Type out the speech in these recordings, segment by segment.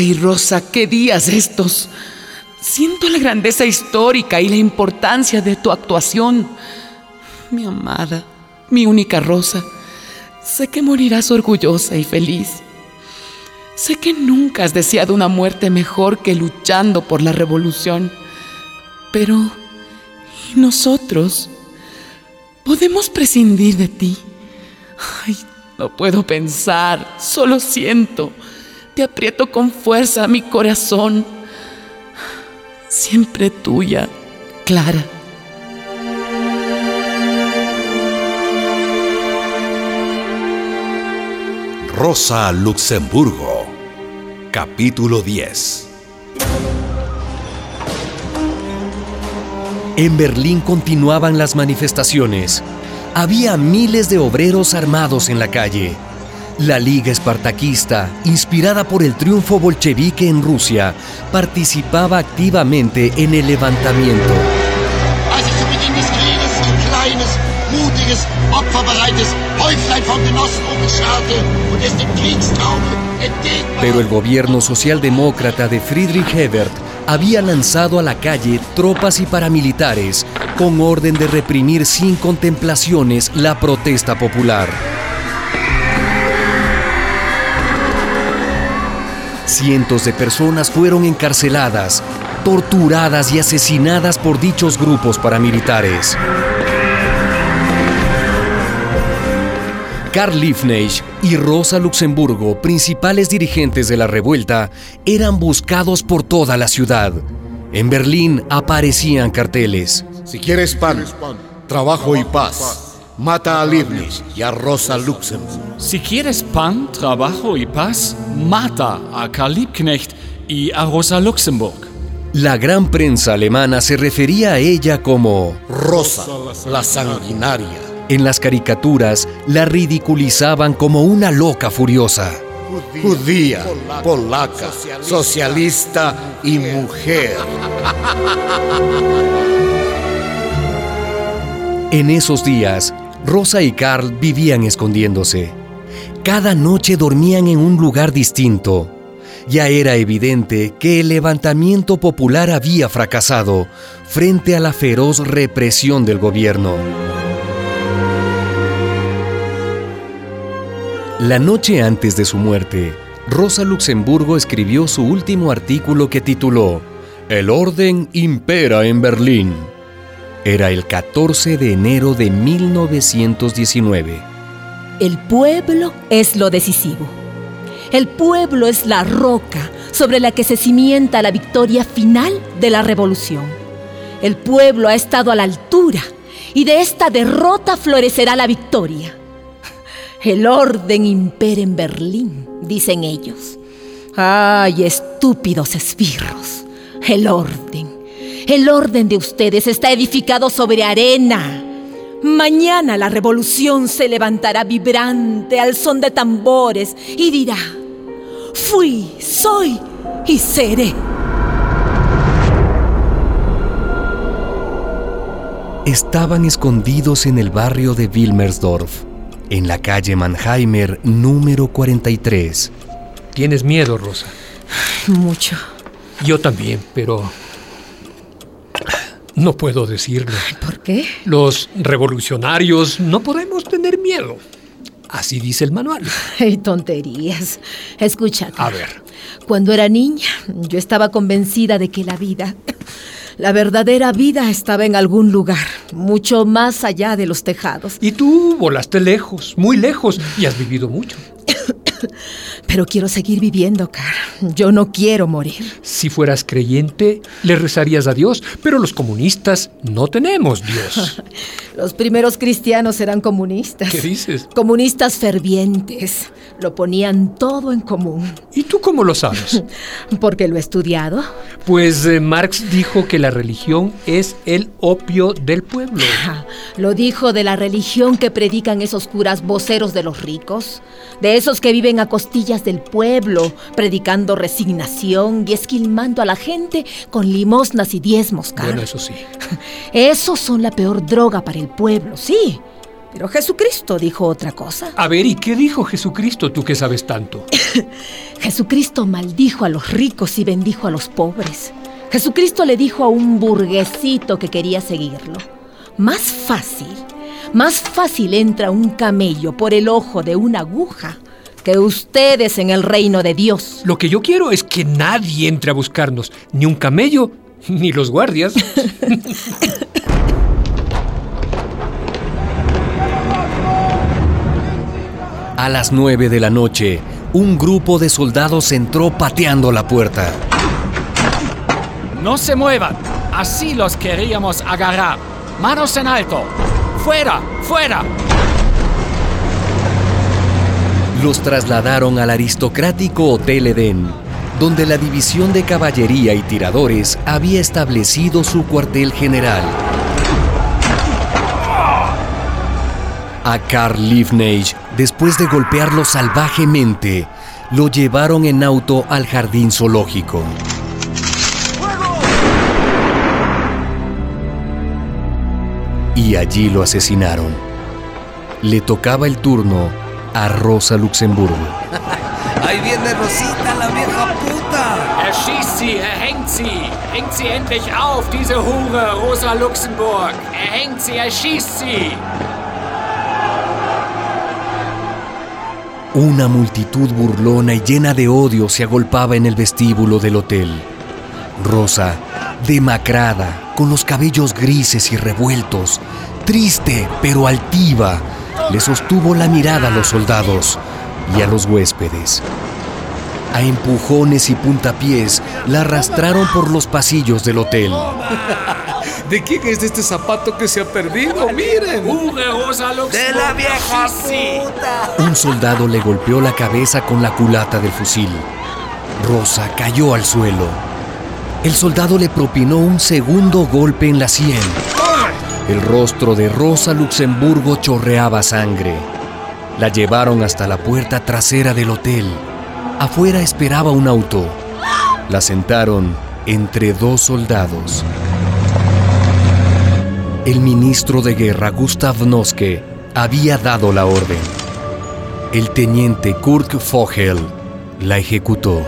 Ay, Rosa, qué días estos. Siento la grandeza histórica y la importancia de tu actuación. Mi amada, mi única Rosa, sé que morirás orgullosa y feliz. Sé que nunca has deseado una muerte mejor que luchando por la revolución. Pero, ¿y nosotros? ¿Podemos prescindir de ti? Ay, no puedo pensar, solo siento. Te aprieto con fuerza mi corazón. Siempre tuya, Clara. Rosa Luxemburgo, capítulo 10. En Berlín continuaban las manifestaciones. Había miles de obreros armados en la calle. La Liga Espartaquista, inspirada por el triunfo bolchevique en Rusia, participaba activamente en el levantamiento. Pero el gobierno socialdemócrata de Friedrich Hebert había lanzado a la calle tropas y paramilitares con orden de reprimir sin contemplaciones la protesta popular. Cientos de personas fueron encarceladas, torturadas y asesinadas por dichos grupos paramilitares. Karl Liebknecht y Rosa Luxemburgo, principales dirigentes de la revuelta, eran buscados por toda la ciudad. En Berlín aparecían carteles. Si quieres pan, trabajo y paz, mata a Liebknecht y a Rosa Luxemburgo. Si quieres pan, trabajo y paz, mata a Karl Liebknecht y a Rosa Luxemburg. La gran prensa alemana se refería a ella como Rosa, la sanguinaria. En las caricaturas la ridiculizaban como una loca furiosa. Judía, polaca, socialista y mujer. En esos días, Rosa y Carl vivían escondiéndose. Cada noche dormían en un lugar distinto. Ya era evidente que el levantamiento popular había fracasado frente a la feroz represión del gobierno. La noche antes de su muerte, Rosa Luxemburgo escribió su último artículo que tituló El orden impera en Berlín. Era el 14 de enero de 1919. El pueblo es lo decisivo. El pueblo es la roca sobre la que se cimienta la victoria final de la revolución. El pueblo ha estado a la altura y de esta derrota florecerá la victoria. El orden impera en Berlín, dicen ellos. ¡Ay, estúpidos esbirros! El orden. El orden de ustedes está edificado sobre arena. Mañana la revolución se levantará vibrante al son de tambores y dirá, fui, soy y seré. Estaban escondidos en el barrio de Wilmersdorf en la calle Mannheimer número 43. ¿Tienes miedo, Rosa? Mucho. Yo también, pero no puedo decirlo. ¿Por qué? Los revolucionarios no podemos tener miedo. Así dice el manual. Ay, tonterías. Escucha. A ver. Cuando era niña, yo estaba convencida de que la vida la verdadera vida estaba en algún lugar, mucho más allá de los tejados. Y tú volaste lejos, muy lejos, y has vivido mucho. Pero quiero seguir viviendo, Car. Yo no quiero morir. Si fueras creyente, le rezarías a Dios, pero los comunistas no tenemos Dios. los primeros cristianos eran comunistas. ¿Qué dices? Comunistas fervientes. Lo ponían todo en común. ¿Y tú cómo lo sabes? Porque lo he estudiado. Pues eh, Marx dijo que la religión es el opio del pueblo. lo dijo de la religión que predican esos curas voceros de los ricos, de esos que viven a costillas del pueblo, predicando resignación y esquilmando a la gente con limosnas y diezmos, Carlos. Bueno, eso sí. Esos son la peor droga para el pueblo, sí. Pero Jesucristo dijo otra cosa. A ver, ¿y qué dijo Jesucristo tú que sabes tanto? Jesucristo maldijo a los ricos y bendijo a los pobres. Jesucristo le dijo a un burguesito que quería seguirlo, más fácil, más fácil entra un camello por el ojo de una aguja que ustedes en el reino de Dios. Lo que yo quiero es que nadie entre a buscarnos, ni un camello, ni los guardias. A las nueve de la noche, un grupo de soldados entró pateando la puerta. No se muevan. Así los queríamos agarrar. Manos en alto. Fuera, fuera. Los trasladaron al aristocrático Hotel Edén, donde la División de Caballería y Tiradores había establecido su cuartel general. A Carl Liebknecht, después de golpearlo salvajemente, lo llevaron en auto al jardín zoológico. Y allí lo asesinaron. Le tocaba el turno a Rosa Luxemburgo. Ahí viene Rosita, la vieja puta. Erschießt sie, erhängt sie. Hängt sie endlich auf, diese Hure, Rosa Luxemburg. Erhängt sie, erschießt sie. Una multitud burlona y llena de odio se agolpaba en el vestíbulo del hotel. Rosa, demacrada, con los cabellos grises y revueltos, triste pero altiva, le sostuvo la mirada a los soldados y a los huéspedes. A empujones y puntapiés la arrastraron por los pasillos del hotel. ¿De quién es este zapato que se ha perdido? Miren. De la vieja puta. Un soldado le golpeó la cabeza con la culata del fusil. Rosa cayó al suelo. El soldado le propinó un segundo golpe en la sien. El rostro de Rosa Luxemburgo chorreaba sangre. La llevaron hasta la puerta trasera del hotel. Afuera esperaba un auto. La sentaron entre dos soldados. El ministro de guerra Gustav Noske había dado la orden. El teniente Kurt Vogel la ejecutó.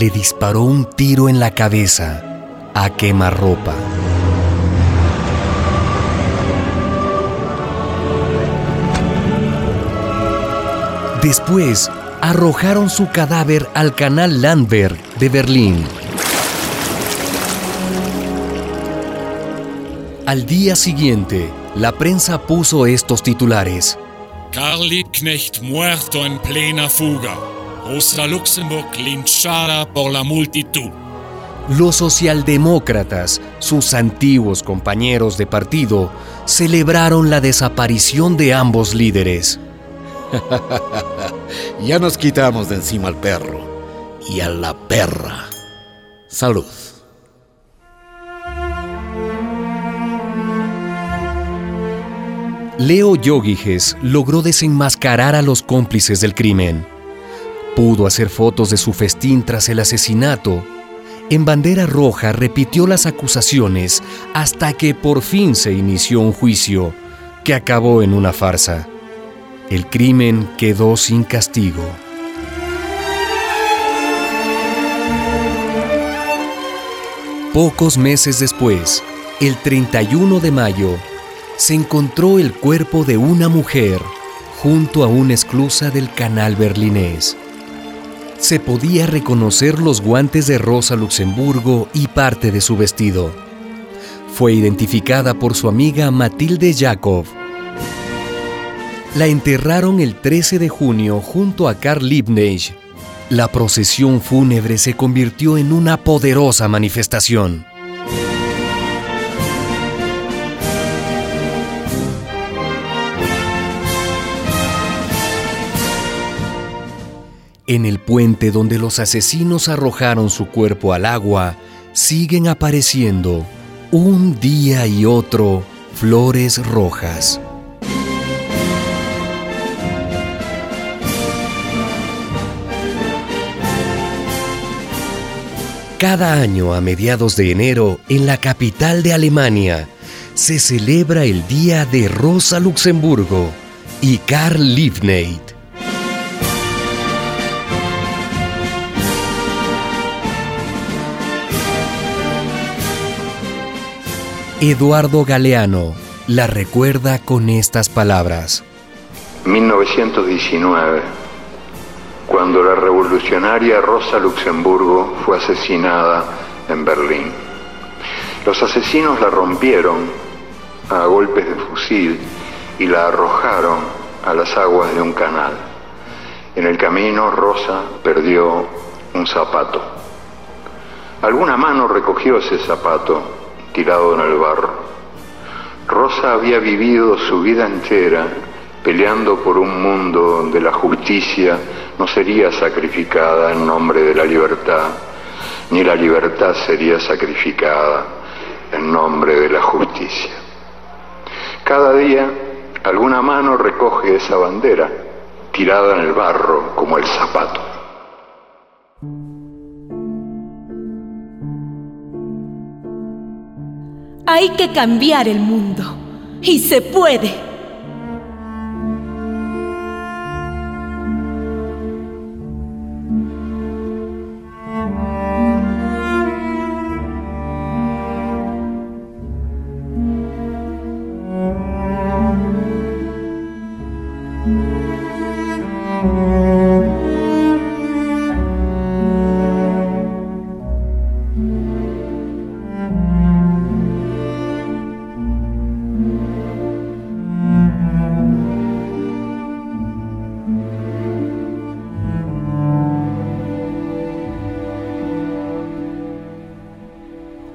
Le disparó un tiro en la cabeza a quemarropa. Después arrojaron su cadáver al canal Landberg de Berlín. Al día siguiente, la prensa puso estos titulares. Karl Liebknecht muerto en plena fuga. Rosa Luxemburg linchada por la multitud. Los socialdemócratas, sus antiguos compañeros de partido, celebraron la desaparición de ambos líderes. Ya nos quitamos de encima al perro y a la perra. Salud. Leo Yogiges logró desenmascarar a los cómplices del crimen. Pudo hacer fotos de su festín tras el asesinato. En bandera roja repitió las acusaciones hasta que por fin se inició un juicio que acabó en una farsa. El crimen quedó sin castigo. Pocos meses después, el 31 de mayo, se encontró el cuerpo de una mujer junto a una esclusa del canal berlinés. Se podía reconocer los guantes de Rosa Luxemburgo y parte de su vestido. Fue identificada por su amiga Matilde Jacob. La enterraron el 13 de junio junto a Karl Liebknecht. La procesión fúnebre se convirtió en una poderosa manifestación. En el puente donde los asesinos arrojaron su cuerpo al agua, siguen apareciendo, un día y otro, flores rojas. Cada año a mediados de enero, en la capital de Alemania, se celebra el Día de Rosa Luxemburgo y Karl Liebknecht. Eduardo Galeano la recuerda con estas palabras. 1919, cuando la revolucionaria Rosa Luxemburgo fue asesinada en Berlín. Los asesinos la rompieron a golpes de fusil y la arrojaron a las aguas de un canal. En el camino Rosa perdió un zapato. Alguna mano recogió ese zapato tirado en el barro. Rosa había vivido su vida entera peleando por un mundo donde la justicia no sería sacrificada en nombre de la libertad, ni la libertad sería sacrificada en nombre de la justicia. Cada día alguna mano recoge esa bandera tirada en el barro como el zapato. Hay que cambiar el mundo. Y se puede.